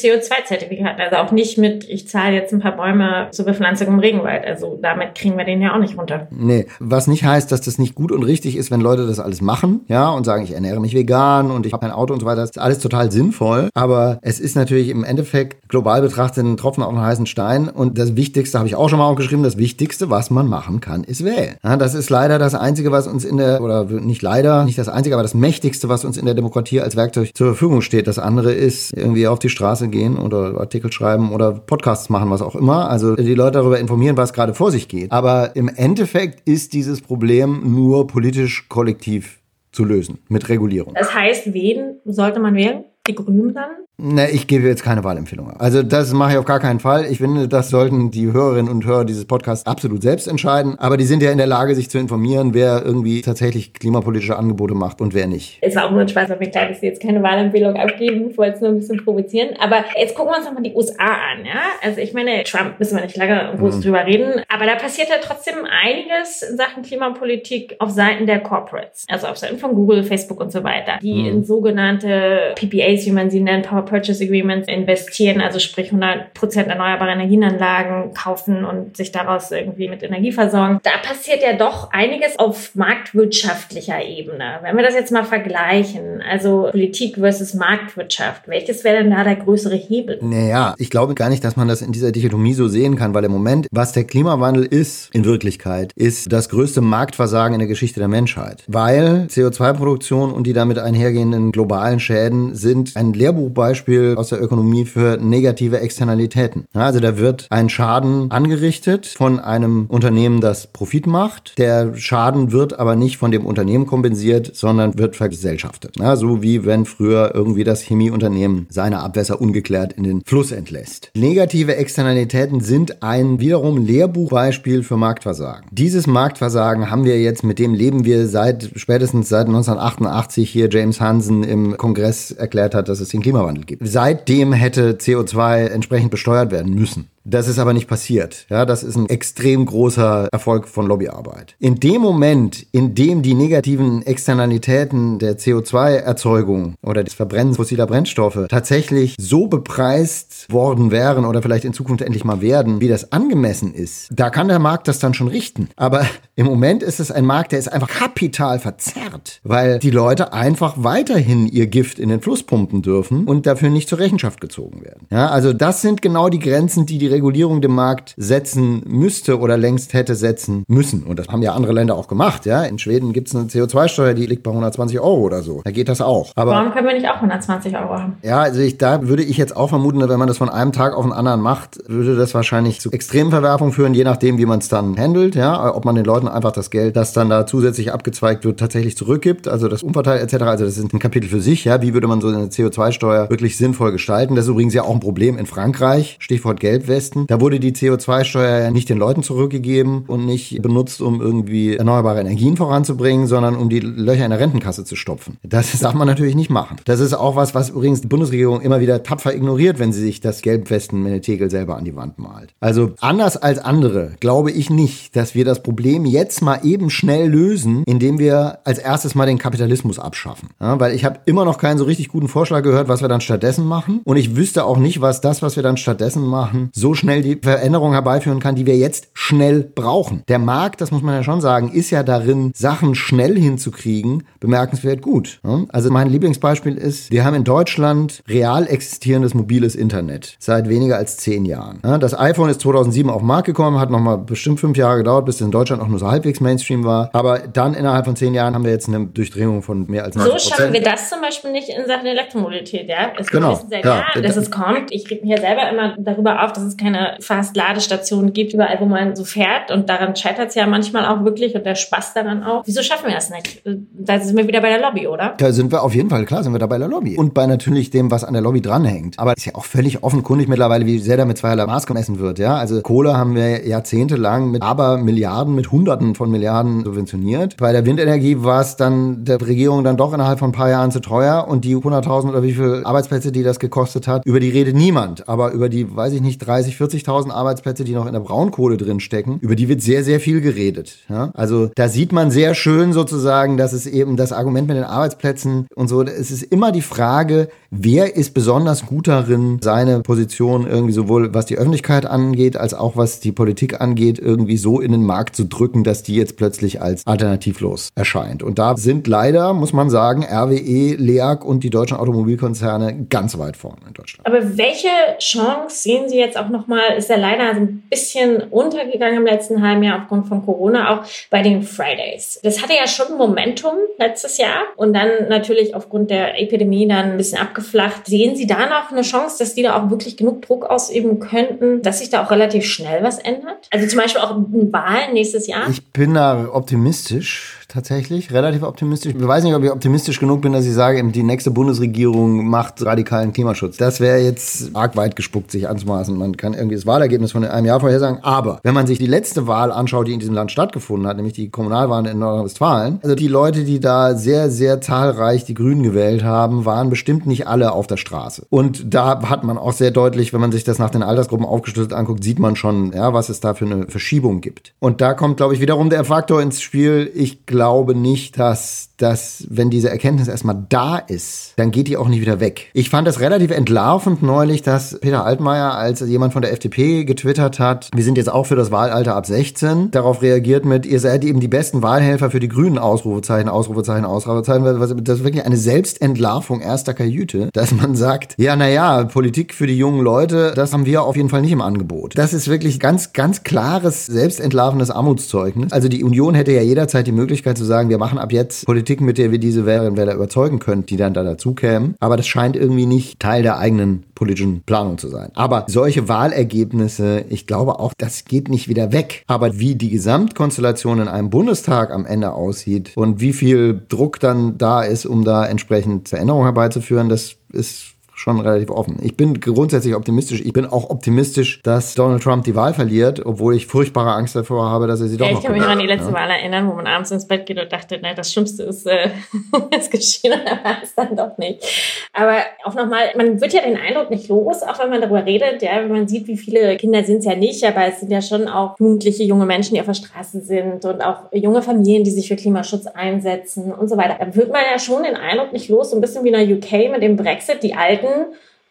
CO2-Zertifikaten. Zertifikaten. Also auch nicht mit, ich zahle jetzt ein paar Bäume zur Bepflanzung im Regenwald. Also damit kriegen wir den ja auch nicht runter. Nee, was nicht heißt, dass das nicht gut und richtig ist, wenn Leute das alles machen, ja, und sagen, ich ernähre mich vegan und ich habe ein Auto und so weiter. Das ist alles total sinnvoll. Aber es ist natürlich im Endeffekt global betrachtet ein Tropfen auf einen heißen Stein. Und das Wichtigste, habe ich auch schon mal aufgeschrieben, das Wichtigste, was man machen kann, ist wählen. Ja, das ist leider das Einzige, was uns in der, oder nicht leider, nicht das Einzige, aber das Mächtigste, was uns in der Demokratie als Werkzeug zur Verfügung steht. Das andere ist irgendwie auf die Straße gehen oder Artikel schreiben oder Podcasts machen, was auch immer. Also die Leute darüber informieren, was gerade vor sich geht. Aber im Endeffekt ist dieses Problem nur politisch kollektiv zu lösen mit Regulierung. Das heißt, wen sollte man wählen? Die Grünen dann? Ne, ich gebe jetzt keine Wahlempfehlung. Also das mache ich auf gar keinen Fall. Ich finde, das sollten die Hörerinnen und Hörer dieses Podcasts absolut selbst entscheiden. Aber die sind ja in der Lage, sich zu informieren, wer irgendwie tatsächlich klimapolitische Angebote macht und wer nicht. Es war auch nur ein Spaß, weil mir klar, dass sie jetzt keine Wahlempfehlung abgeben. Ich wollte es nur ein bisschen provozieren. Aber jetzt gucken wir uns nochmal die USA an. Ja? Also ich meine, Trump müssen wir nicht lange groß mhm. drüber reden. Aber da passiert ja trotzdem einiges in Sachen Klimapolitik auf Seiten der Corporates. Also auf Seiten von Google, Facebook und so weiter. Die mhm. in sogenannte PPAs, wie man sie nennt, Power Purchase Agreements investieren. Also sprich 100 Prozent erneuerbare Energienanlagen kaufen und sich daraus irgendwie mit Energie versorgen. Da passiert ja doch einiges auf marktwirtschaftlicher Ebene. Wenn wir das jetzt mal vergleichen, also Politik versus Marktwirtschaft, welches wäre denn da der größere Hebel? Naja, ich glaube gar nicht, dass man das in dieser Dichotomie so sehen kann, weil im Moment, was der Klimawandel ist, in Wirklichkeit, ist das größte Marktversagen in der Geschichte der Menschheit. Weil CO2-Produktion und die damit einhergehenden globalen Schäden sind ein Lehrbuchbeispiel aus der Ökonomie für negative Externalitäten. Also da wird ein Schaden angerichtet von einem Unternehmen, das Profit macht. Der Schaden wird aber nicht von dem Unternehmen kompensiert, sondern wird vergesellschaftet. So wie wenn früher irgendwie das Chemieunternehmen seine Abwässer ungeklärt in den Fluss entlässt. Negative Externalitäten sind ein wiederum Lehrbuchbeispiel für Marktversagen. Dieses Marktversagen haben wir jetzt, mit dem leben wir seit spätestens seit 1988 hier James Hansen im Kongress erklärt hat, dass es den Klimawandel gibt. Seitdem hätte CO2 entsprechend besteuert werden müssen. Das ist aber nicht passiert. Ja, das ist ein extrem großer Erfolg von Lobbyarbeit. In dem Moment, in dem die negativen Externalitäten der CO2-Erzeugung oder des Verbrennens fossiler Brennstoffe tatsächlich so bepreist worden wären oder vielleicht in Zukunft endlich mal werden, wie das angemessen ist, da kann der Markt das dann schon richten. Aber im Moment ist es ein Markt, der ist einfach kapital verzerrt, weil die Leute einfach weiterhin ihr Gift in den Fluss pumpen dürfen und dafür nicht zur Rechenschaft gezogen werden. Ja, also das sind genau die Grenzen, die die Regulierung dem Markt setzen müsste oder längst hätte setzen müssen. Und das haben ja andere Länder auch gemacht. Ja, in Schweden gibt es eine CO2-Steuer, die liegt bei 120 Euro oder so. Da geht das auch. Aber warum können wir nicht auch 120 Euro haben? Ja, also ich, da würde ich jetzt auch vermuten, wenn man das von einem Tag auf den anderen macht, würde das wahrscheinlich zu extremen Verwerfungen führen, je nachdem, wie man es dann handelt. Ja, ob man den Leuten einfach das Geld, das dann da zusätzlich abgezweigt wird, tatsächlich zurückgibt, also das Umverteilt etc. Also das ist ein Kapitel für sich. Ja, wie würde man so eine CO2-Steuer wirklich sinnvoll gestalten? Das ist übrigens ja auch ein Problem in Frankreich. Stichwort Gelbwäsche. Westen. Da wurde die CO2-Steuer ja nicht den Leuten zurückgegeben und nicht benutzt, um irgendwie erneuerbare Energien voranzubringen, sondern um die Löcher in der Rentenkasse zu stopfen. Das <laughs> darf man natürlich nicht machen. Das ist auch was, was übrigens die Bundesregierung immer wieder tapfer ignoriert, wenn sie sich das Gelbwesten-Tegel selber an die Wand malt. Also anders als andere glaube ich nicht, dass wir das Problem jetzt mal eben schnell lösen, indem wir als erstes mal den Kapitalismus abschaffen. Ja, weil ich habe immer noch keinen so richtig guten Vorschlag gehört, was wir dann stattdessen machen. Und ich wüsste auch nicht, was das, was wir dann stattdessen machen, so so schnell die Veränderung herbeiführen kann, die wir jetzt schnell brauchen. Der Markt, das muss man ja schon sagen, ist ja darin, Sachen schnell hinzukriegen, bemerkenswert gut. Also mein Lieblingsbeispiel ist, wir haben in Deutschland real existierendes mobiles Internet seit weniger als zehn Jahren. Das iPhone ist 2007 auf den Markt gekommen, hat nochmal bestimmt fünf Jahre gedauert, bis es in Deutschland auch nur so halbwegs Mainstream war. Aber dann innerhalb von zehn Jahren haben wir jetzt eine Durchdringung von mehr als 90 So schaffen wir das zum Beispiel nicht in Sachen Elektromobilität, ja? Es genau. ist sehr ja. klar, dass es kommt. Ich reg mir ja selber immer darüber auf, dass es keine Fast-Ladestationen gibt, überall, wo man so fährt. Und daran scheitert es ja manchmal auch wirklich und der Spaß daran auch. Wieso schaffen wir das nicht? Da sind wir wieder bei der Lobby, oder? Da sind wir auf jeden Fall, klar, sind wir da bei der Lobby. Und bei natürlich dem, was an der Lobby dranhängt. Aber es ist ja auch völlig offenkundig mittlerweile, wie sehr da mit zweierlei Maß gemessen wird. Ja? Also Kohle haben wir jahrzehntelang mit aber Milliarden, mit Hunderten von Milliarden subventioniert. Bei der Windenergie war es dann der Regierung dann doch innerhalb von ein paar Jahren zu teuer und die 100.000 oder wie viele Arbeitsplätze, die das gekostet hat, über die redet niemand. Aber über die, weiß ich nicht, 30, 40.000 50.000 Arbeitsplätze, die noch in der Braunkohle drin stecken, über die wird sehr, sehr viel geredet. Ja? Also da sieht man sehr schön sozusagen, dass es eben das Argument mit den Arbeitsplätzen und so, es ist immer die Frage, wer ist besonders gut darin, seine Position irgendwie sowohl was die Öffentlichkeit angeht, als auch was die Politik angeht, irgendwie so in den Markt zu drücken, dass die jetzt plötzlich als alternativlos erscheint. Und da sind leider, muss man sagen, RWE, LEAG und die deutschen Automobilkonzerne ganz weit vorne in Deutschland. Aber welche Chance sehen Sie jetzt auch nochmal, ist ja leider so ein bisschen untergegangen im letzten halben Jahr aufgrund von Corona, auch bei den Fridays. Das hatte ja schon Momentum letztes Jahr und dann natürlich aufgrund der Epidemie dann ein bisschen abgeflacht. Sehen Sie da noch eine Chance, dass die da auch wirklich genug Druck ausüben könnten, dass sich da auch relativ schnell was ändert? Also zum Beispiel auch in Wahlen nächstes Jahr? Ich bin da optimistisch tatsächlich, relativ optimistisch. Ich weiß nicht, ob ich optimistisch genug bin, dass ich sage, die nächste Bundesregierung macht radikalen Klimaschutz. Das wäre jetzt arg weit gespuckt, sich anzumaßen. Man kann irgendwie das Wahlergebnis von einem Jahr vorhersagen. Aber wenn man sich die letzte Wahl anschaut, die in diesem Land stattgefunden hat, nämlich die Kommunalwahlen in Nordrhein-Westfalen, also die Leute, die da sehr, sehr zahlreich die Grünen gewählt haben, waren bestimmt nicht alle auf der Straße. Und da hat man auch sehr deutlich, wenn man sich das nach den Altersgruppen aufgeschlüsselt anguckt, sieht man schon, ja, was es da für eine Verschiebung gibt. Und da kommt, glaube ich, wiederum der Faktor ins Spiel. Ich glaube nicht, dass dass wenn diese Erkenntnis erstmal da ist, dann geht die auch nicht wieder weg. Ich fand das relativ entlarvend neulich, dass Peter Altmaier, als jemand von der FDP getwittert hat, wir sind jetzt auch für das Wahlalter ab 16, darauf reagiert mit, ihr seid eben die besten Wahlhelfer für die Grünen, Ausrufezeichen, Ausrufezeichen, Ausrufezeichen. Das ist wirklich eine Selbstentlarvung erster Kajüte, dass man sagt, ja, naja, Politik für die jungen Leute, das haben wir auf jeden Fall nicht im Angebot. Das ist wirklich ganz, ganz klares, selbstentlarvendes Armutszeugnis. Also die Union hätte ja jederzeit die Möglichkeit zu sagen, wir machen ab jetzt Politik Politik, mit der wir diese Wählerinnen und Wähler überzeugen können, die dann da dazu kämen. Aber das scheint irgendwie nicht Teil der eigenen politischen Planung zu sein. Aber solche Wahlergebnisse, ich glaube auch, das geht nicht wieder weg. Aber wie die Gesamtkonstellation in einem Bundestag am Ende aussieht und wie viel Druck dann da ist, um da entsprechend Veränderungen herbeizuführen, das ist schon relativ offen. Ich bin grundsätzlich optimistisch. Ich bin auch optimistisch, dass Donald Trump die Wahl verliert, obwohl ich furchtbare Angst davor habe, dass er sie doch ja, noch Ich kann mich noch an die letzte ja. Wahl erinnern, wo man abends ins Bett geht und dachte, nein, das Schlimmste ist, äh, <laughs> ist geschehen, aber war es dann doch nicht. Aber auch nochmal, man wird ja den Eindruck nicht los, auch wenn man darüber redet, ja, wenn man sieht, wie viele Kinder sind es ja nicht, aber es sind ja schon auch jugendliche junge Menschen, die auf der Straße sind und auch junge Familien, die sich für Klimaschutz einsetzen und so weiter. Da wird man ja schon den Eindruck nicht los, so ein bisschen wie in der UK mit dem Brexit, die Alten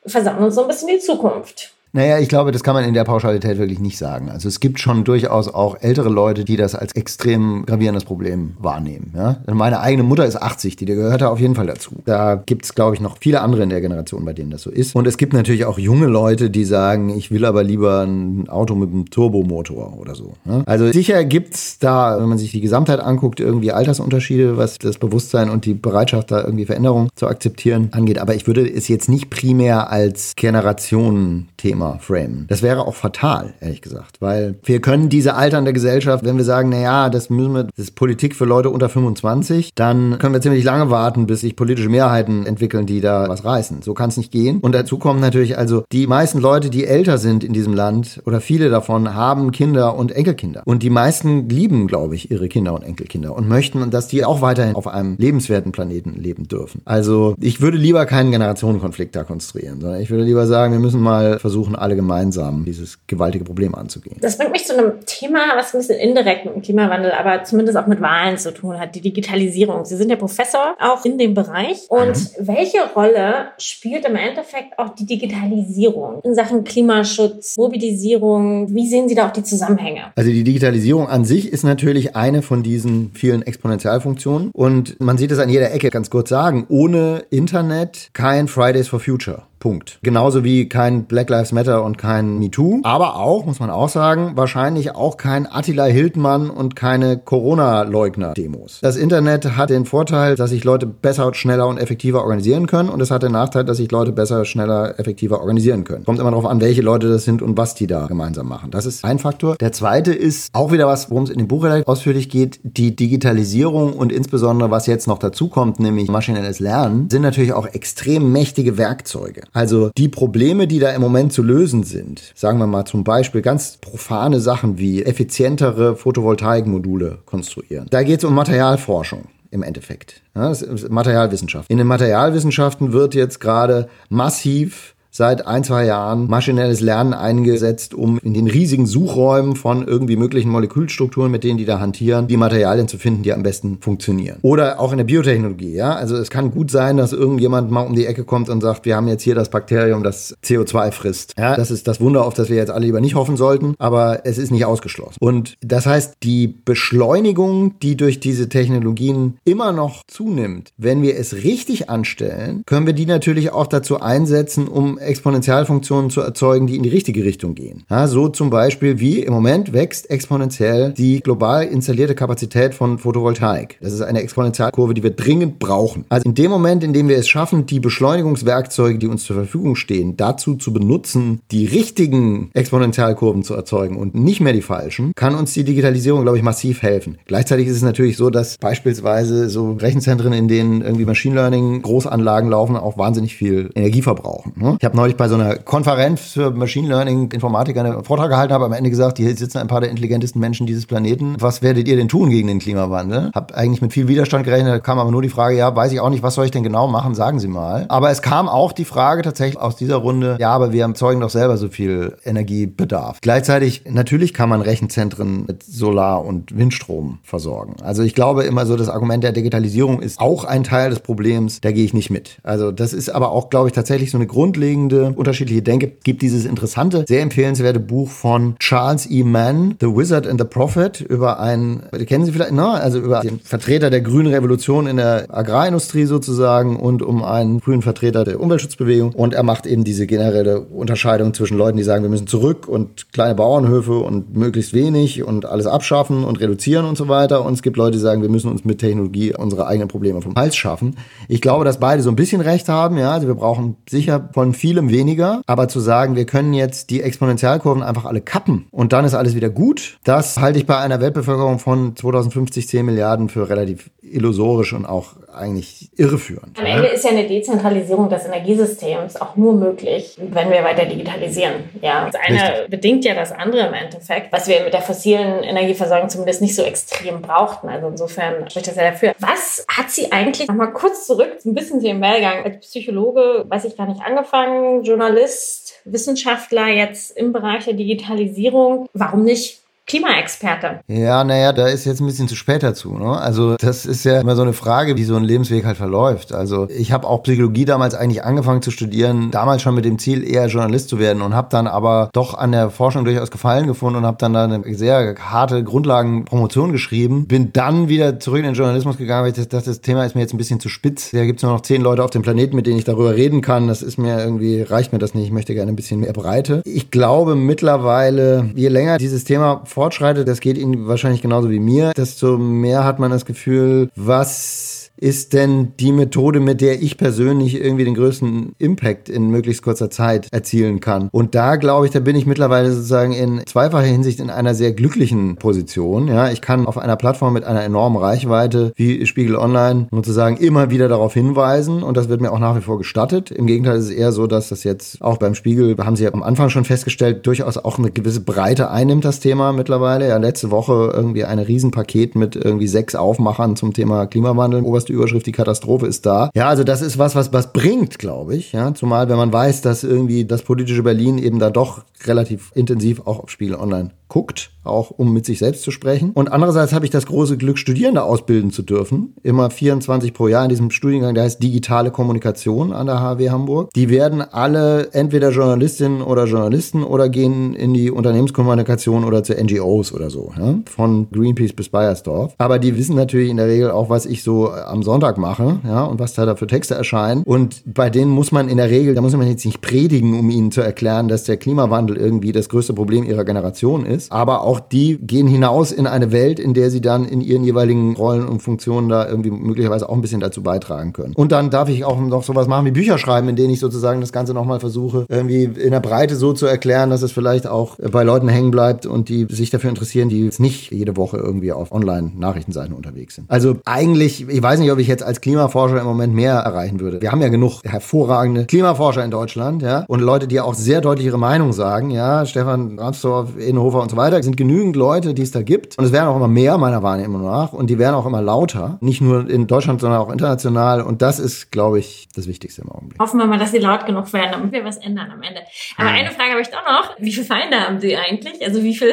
versauen uns so ein bisschen die Zukunft. Naja, ich glaube, das kann man in der Pauschalität wirklich nicht sagen. Also es gibt schon durchaus auch ältere Leute, die das als extrem gravierendes Problem wahrnehmen. Ja? Meine eigene Mutter ist 80, die gehört da auf jeden Fall dazu. Da gibt es, glaube ich, noch viele andere in der Generation, bei denen das so ist. Und es gibt natürlich auch junge Leute, die sagen, ich will aber lieber ein Auto mit einem Turbomotor oder so. Ja? Also sicher gibt es da, wenn man sich die Gesamtheit anguckt, irgendwie Altersunterschiede, was das Bewusstsein und die Bereitschaft, da irgendwie Veränderungen zu akzeptieren angeht. Aber ich würde es jetzt nicht primär als Generationenthema Thema framen. Das wäre auch fatal, ehrlich gesagt, weil wir können diese alternde Gesellschaft, wenn wir sagen, naja, das müssen wir, das ist Politik für Leute unter 25, dann können wir ziemlich lange warten, bis sich politische Mehrheiten entwickeln, die da was reißen. So kann es nicht gehen. Und dazu kommt natürlich also, die meisten Leute, die älter sind in diesem Land oder viele davon haben Kinder und Enkelkinder. Und die meisten lieben, glaube ich, ihre Kinder und Enkelkinder und möchten, dass die auch weiterhin auf einem lebenswerten Planeten leben dürfen. Also ich würde lieber keinen Generationenkonflikt da konstruieren, sondern ich würde lieber sagen, wir müssen mal versuchen, versuchen alle gemeinsam dieses gewaltige Problem anzugehen. Das bringt mich zu einem Thema, was ein bisschen indirekt mit dem Klimawandel, aber zumindest auch mit Wahlen zu tun hat, die Digitalisierung. Sie sind ja Professor auch in dem Bereich. Und mhm. welche Rolle spielt im Endeffekt auch die Digitalisierung in Sachen Klimaschutz, Mobilisierung? Wie sehen Sie da auch die Zusammenhänge? Also die Digitalisierung an sich ist natürlich eine von diesen vielen Exponentialfunktionen. Und man sieht es an jeder Ecke ganz kurz sagen, ohne Internet kein Fridays for Future. Punkt. Genauso wie kein Black Lives Matter und kein MeToo. Aber auch, muss man auch sagen, wahrscheinlich auch kein Attila Hildmann und keine Corona-Leugner-Demos. Das Internet hat den Vorteil, dass sich Leute besser, schneller und effektiver organisieren können. Und es hat den Nachteil, dass sich Leute besser, schneller, effektiver organisieren können. Kommt immer darauf an, welche Leute das sind und was die da gemeinsam machen. Das ist ein Faktor. Der zweite ist auch wieder was, worum es in dem Buch relativ ausführlich geht. Die Digitalisierung und insbesondere, was jetzt noch dazu kommt, nämlich maschinelles Lernen, sind natürlich auch extrem mächtige Werkzeuge. Also die Probleme, die da im Moment zu lösen sind, sagen wir mal zum Beispiel ganz profane Sachen wie effizientere Photovoltaikmodule konstruieren. Da geht es um Materialforschung im Endeffekt. Ja, Materialwissenschaft. In den Materialwissenschaften wird jetzt gerade massiv seit ein, zwei Jahren maschinelles Lernen eingesetzt, um in den riesigen Suchräumen von irgendwie möglichen Molekülstrukturen, mit denen die da hantieren, die Materialien zu finden, die am besten funktionieren. Oder auch in der Biotechnologie, ja. Also es kann gut sein, dass irgendjemand mal um die Ecke kommt und sagt, wir haben jetzt hier das Bakterium, das CO2 frisst. Ja, das ist das Wunder, auf das wir jetzt alle lieber nicht hoffen sollten, aber es ist nicht ausgeschlossen. Und das heißt, die Beschleunigung, die durch diese Technologien immer noch zunimmt, wenn wir es richtig anstellen, können wir die natürlich auch dazu einsetzen, um Exponentialfunktionen zu erzeugen, die in die richtige Richtung gehen. Ja, so zum Beispiel wie im Moment wächst exponentiell die global installierte Kapazität von Photovoltaik. Das ist eine Exponentialkurve, die wir dringend brauchen. Also in dem Moment, in dem wir es schaffen, die Beschleunigungswerkzeuge, die uns zur Verfügung stehen, dazu zu benutzen, die richtigen Exponentialkurven zu erzeugen und nicht mehr die falschen, kann uns die Digitalisierung, glaube ich, massiv helfen. Gleichzeitig ist es natürlich so, dass beispielsweise so Rechenzentren, in denen irgendwie Machine Learning Großanlagen laufen, auch wahnsinnig viel Energie verbrauchen. Ne? Ich habe neulich bei so einer Konferenz für Machine Learning Informatiker einen Vortrag gehalten, habe am Ende gesagt, hier sitzen ein paar der intelligentesten Menschen dieses Planeten. Was werdet ihr denn tun gegen den Klimawandel? Hab eigentlich mit viel Widerstand gerechnet, kam aber nur die Frage, ja, weiß ich auch nicht, was soll ich denn genau machen, sagen Sie mal. Aber es kam auch die Frage tatsächlich aus dieser Runde, ja, aber wir erzeugen doch selber so viel Energiebedarf. Gleichzeitig, natürlich kann man Rechenzentren mit Solar- und Windstrom versorgen. Also ich glaube immer so, das Argument der Digitalisierung ist auch ein Teil des Problems, da gehe ich nicht mit. Also das ist aber auch, glaube ich, tatsächlich so eine grundlegende unterschiedliche Denke. Gibt dieses interessante, sehr empfehlenswerte Buch von Charles E. Mann, The Wizard and the Prophet, über einen, kennen Sie vielleicht, ne? also über den Vertreter der grünen Revolution in der Agrarindustrie sozusagen und um einen frühen Vertreter der Umweltschutzbewegung. Und er macht eben diese generelle Unterscheidung zwischen Leuten, die sagen, wir müssen zurück und kleine Bauernhöfe und möglichst wenig und alles abschaffen und reduzieren und so weiter. Und es gibt Leute, die sagen, wir müssen uns mit Technologie unsere eigenen Probleme vom Hals schaffen. Ich glaube, dass beide so ein bisschen recht haben. Ja, also wir brauchen sicher von vielem weniger. Aber zu sagen, wir können jetzt die Exponentialkurven einfach alle kappen und dann ist alles wieder gut, das halte ich bei einer Weltbevölkerung von 2050 10 Milliarden für relativ illusorisch und auch eigentlich irreführend. Am Ende ist ja eine Dezentralisierung des Energiesystems auch nur möglich, wenn wir weiter digitalisieren. Ja, das eine Richtig. bedingt ja das andere im Endeffekt, was wir mit der fossilen Energieversorgung zumindest nicht so extrem brauchten. Also insofern spricht das ja dafür. Was hat sie eigentlich, nochmal kurz zurück, ein bisschen zu ihrem Werdegang, als Psychologe, weiß ich gar nicht, angefangen, Journalist, Wissenschaftler jetzt im Bereich der Digitalisierung. Warum nicht Klimaexperte. Ja, naja, da ist jetzt ein bisschen zu spät dazu. Ne? Also das ist ja immer so eine Frage, wie so ein Lebensweg halt verläuft. Also ich habe auch Psychologie damals eigentlich angefangen zu studieren, damals schon mit dem Ziel, eher Journalist zu werden und habe dann aber doch an der Forschung durchaus Gefallen gefunden und habe dann da eine sehr harte Grundlagenpromotion geschrieben. Bin dann wieder zurück in den Journalismus gegangen, weil ich dachte, das Thema ist mir jetzt ein bisschen zu spitz. Da gibt es nur noch zehn Leute auf dem Planeten, mit denen ich darüber reden kann. Das ist mir irgendwie, reicht mir das nicht. Ich möchte gerne ein bisschen mehr Breite. Ich glaube mittlerweile, je länger dieses Thema fortschreitet, das geht Ihnen wahrscheinlich genauso wie mir, desto mehr hat man das Gefühl, was ist denn die Methode, mit der ich persönlich irgendwie den größten Impact in möglichst kurzer Zeit erzielen kann. Und da glaube ich, da bin ich mittlerweile sozusagen in zweifacher Hinsicht in einer sehr glücklichen Position. Ja, ich kann auf einer Plattform mit einer enormen Reichweite wie Spiegel Online sozusagen immer wieder darauf hinweisen und das wird mir auch nach wie vor gestattet. Im Gegenteil ist es eher so, dass das jetzt auch beim Spiegel, haben Sie ja am Anfang schon festgestellt, durchaus auch eine gewisse Breite einnimmt, das Thema mittlerweile. Ja, letzte Woche irgendwie ein Riesenpaket mit irgendwie sechs Aufmachern zum Thema Klimawandel. Oberst erste Überschrift, die Katastrophe ist da. Ja, also das ist was, was, was bringt, glaube ich. Ja, zumal wenn man weiß, dass irgendwie das politische Berlin eben da doch relativ intensiv auch auf Spiegel Online guckt, auch um mit sich selbst zu sprechen. Und andererseits habe ich das große Glück, Studierende ausbilden zu dürfen. Immer 24 pro Jahr in diesem Studiengang, der heißt Digitale Kommunikation an der HW Hamburg. Die werden alle entweder Journalistinnen oder Journalisten oder gehen in die Unternehmenskommunikation oder zu NGOs oder so. Ja? Von Greenpeace bis Bayersdorf. Aber die wissen natürlich in der Regel auch, was ich so am Sonntag mache ja? und was da für Texte erscheinen. Und bei denen muss man in der Regel, da muss man jetzt nicht predigen, um ihnen zu erklären, dass der Klimawandel irgendwie das größte Problem ihrer Generation ist ist. Aber auch die gehen hinaus in eine Welt, in der sie dann in ihren jeweiligen Rollen und Funktionen da irgendwie möglicherweise auch ein bisschen dazu beitragen können. Und dann darf ich auch noch sowas machen wie Bücher schreiben, in denen ich sozusagen das Ganze nochmal versuche, irgendwie in der Breite so zu erklären, dass es vielleicht auch bei Leuten hängen bleibt und die sich dafür interessieren, die jetzt nicht jede Woche irgendwie auf Online-Nachrichtenseiten unterwegs sind. Also eigentlich, ich weiß nicht, ob ich jetzt als Klimaforscher im Moment mehr erreichen würde. Wir haben ja genug hervorragende Klimaforscher in Deutschland, ja, und Leute, die auch sehr deutlich ihre Meinung sagen, ja, Stefan Ramsdorf, Innenhofer und so weiter. Es sind genügend Leute, die es da gibt. Und es werden auch immer mehr, meiner Wahrnehmung nach. Und die werden auch immer lauter. Nicht nur in Deutschland, sondern auch international. Und das ist, glaube ich, das Wichtigste im Augenblick. Hoffen wir mal, dass sie laut genug werden, damit wir was ändern am Ende. Aber eine Frage habe ich doch noch. Wie viele Feinde haben Sie eigentlich? Also wie viel,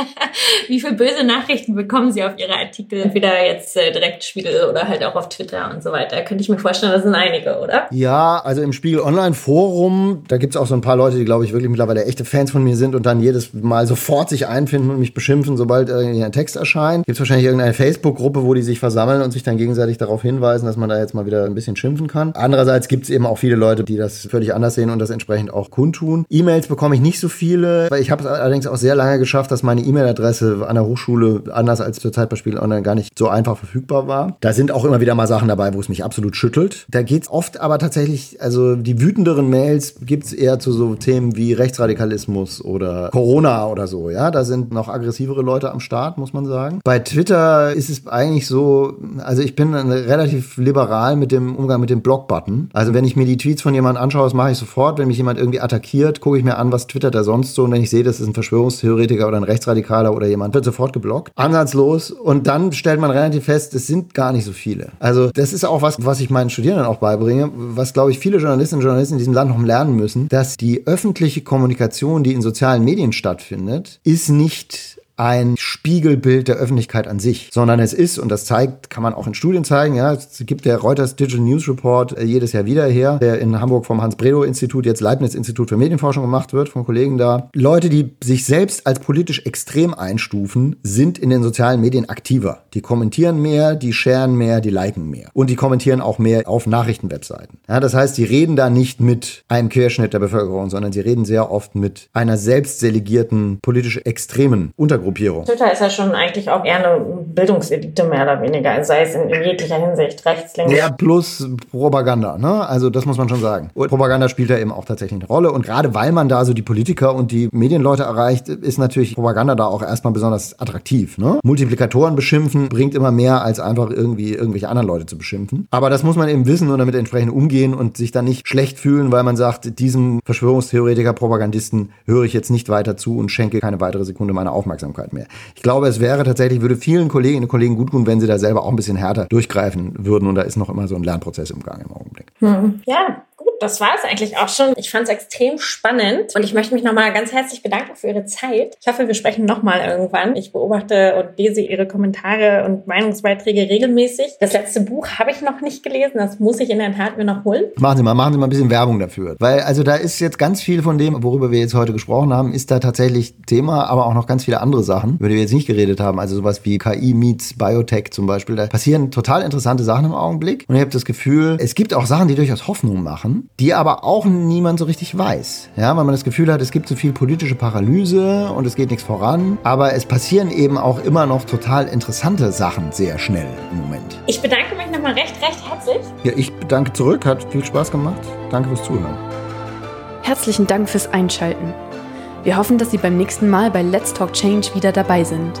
<laughs> wie viel böse Nachrichten bekommen Sie auf Ihre Artikel? Entweder jetzt äh, direkt Spiegel oder halt auch auf Twitter und so weiter. Könnte ich mir vorstellen, das sind einige, oder? Ja, also im Spiegel Online Forum, da gibt es auch so ein paar Leute, die, glaube ich, wirklich mittlerweile echte Fans von mir sind und dann jedes Mal sofort sofort sich einfinden und mich beschimpfen, sobald ein Text erscheint. Gibt es wahrscheinlich irgendeine Facebook-Gruppe, wo die sich versammeln und sich dann gegenseitig darauf hinweisen, dass man da jetzt mal wieder ein bisschen schimpfen kann. Andererseits gibt es eben auch viele Leute, die das völlig anders sehen und das entsprechend auch kundtun. E-Mails bekomme ich nicht so viele, weil ich habe es allerdings auch sehr lange geschafft, dass meine E-Mail-Adresse an der Hochschule anders als zur Zeit bei Spiel Online gar nicht so einfach verfügbar war. Da sind auch immer wieder mal Sachen dabei, wo es mich absolut schüttelt. Da geht es oft aber tatsächlich, also die wütenderen Mails gibt es eher zu so Themen wie Rechtsradikalismus oder Corona oder so. Ja, da sind noch aggressivere Leute am Start, muss man sagen. Bei Twitter ist es eigentlich so, also ich bin relativ liberal mit dem Umgang mit dem Block-Button. Also wenn ich mir die Tweets von jemandem anschaue, das mache ich sofort. Wenn mich jemand irgendwie attackiert, gucke ich mir an, was twittert er sonst so. Und wenn ich sehe, das ist ein Verschwörungstheoretiker oder ein Rechtsradikaler oder jemand, wird sofort geblockt. Ansatzlos. Und dann stellt man relativ fest, es sind gar nicht so viele. Also das ist auch was, was ich meinen Studierenden auch beibringe, was glaube ich viele Journalistinnen und Journalisten in diesem Land noch lernen müssen, dass die öffentliche Kommunikation, die in sozialen Medien stattfindet, ist nicht ein Spiegelbild der Öffentlichkeit an sich, sondern es ist, und das zeigt, kann man auch in Studien zeigen, ja, es gibt der Reuters Digital News Report äh, jedes Jahr wieder her, der in Hamburg vom Hans-Bredow-Institut, jetzt Leibniz-Institut für Medienforschung gemacht wird, von Kollegen da. Leute, die sich selbst als politisch extrem einstufen, sind in den sozialen Medien aktiver. Die kommentieren mehr, die sharen mehr, die liken mehr. Und die kommentieren auch mehr auf Nachrichtenwebseiten. Ja, das heißt, sie reden da nicht mit einem Querschnitt der Bevölkerung, sondern sie reden sehr oft mit einer selbst delegierten, politisch extremen Untergruppe Gruppierung. Twitter ist ja schon eigentlich auch eher eine Bildungselite mehr oder weniger, sei es in, in jeglicher Hinsicht, rechts, links. Ja, plus Propaganda, ne? Also das muss man schon sagen. Und Propaganda spielt da eben auch tatsächlich eine Rolle. Und gerade weil man da so die Politiker und die Medienleute erreicht, ist natürlich Propaganda da auch erstmal besonders attraktiv. Ne? Multiplikatoren beschimpfen bringt immer mehr, als einfach irgendwie irgendwelche anderen Leute zu beschimpfen. Aber das muss man eben wissen und damit entsprechend umgehen und sich dann nicht schlecht fühlen, weil man sagt, diesem Verschwörungstheoretiker, Propagandisten höre ich jetzt nicht weiter zu und schenke keine weitere Sekunde meiner Aufmerksamkeit. Aufmerksamkeit mehr. Ich glaube, es wäre tatsächlich, würde vielen Kolleginnen und Kollegen gut tun, wenn sie da selber auch ein bisschen härter durchgreifen würden. Und da ist noch immer so ein Lernprozess im Gang im Augenblick. Hm. Ja, das war es eigentlich auch schon. Ich fand es extrem spannend und ich möchte mich nochmal ganz herzlich bedanken für Ihre Zeit. Ich hoffe, wir sprechen nochmal irgendwann. Ich beobachte und lese Ihre Kommentare und Meinungsbeiträge regelmäßig. Das letzte Buch habe ich noch nicht gelesen. Das muss ich in der Tat mir noch holen. Machen Sie mal, machen Sie mal ein bisschen Werbung dafür. Weil also da ist jetzt ganz viel von dem, worüber wir jetzt heute gesprochen haben, ist da tatsächlich Thema, aber auch noch ganz viele andere Sachen, über die wir jetzt nicht geredet haben. Also sowas wie KI meets Biotech zum Beispiel. Da passieren total interessante Sachen im Augenblick. Und ich habe das Gefühl, es gibt auch Sachen, die durchaus Hoffnung machen die aber auch niemand so richtig weiß. Ja, weil man das Gefühl hat, es gibt so viel politische Paralyse und es geht nichts voran. Aber es passieren eben auch immer noch total interessante Sachen sehr schnell im Moment. Ich bedanke mich nochmal recht, recht herzlich. Ja, ich bedanke zurück. Hat viel Spaß gemacht. Danke fürs Zuhören. Herzlichen Dank fürs Einschalten. Wir hoffen, dass Sie beim nächsten Mal bei Let's Talk Change wieder dabei sind.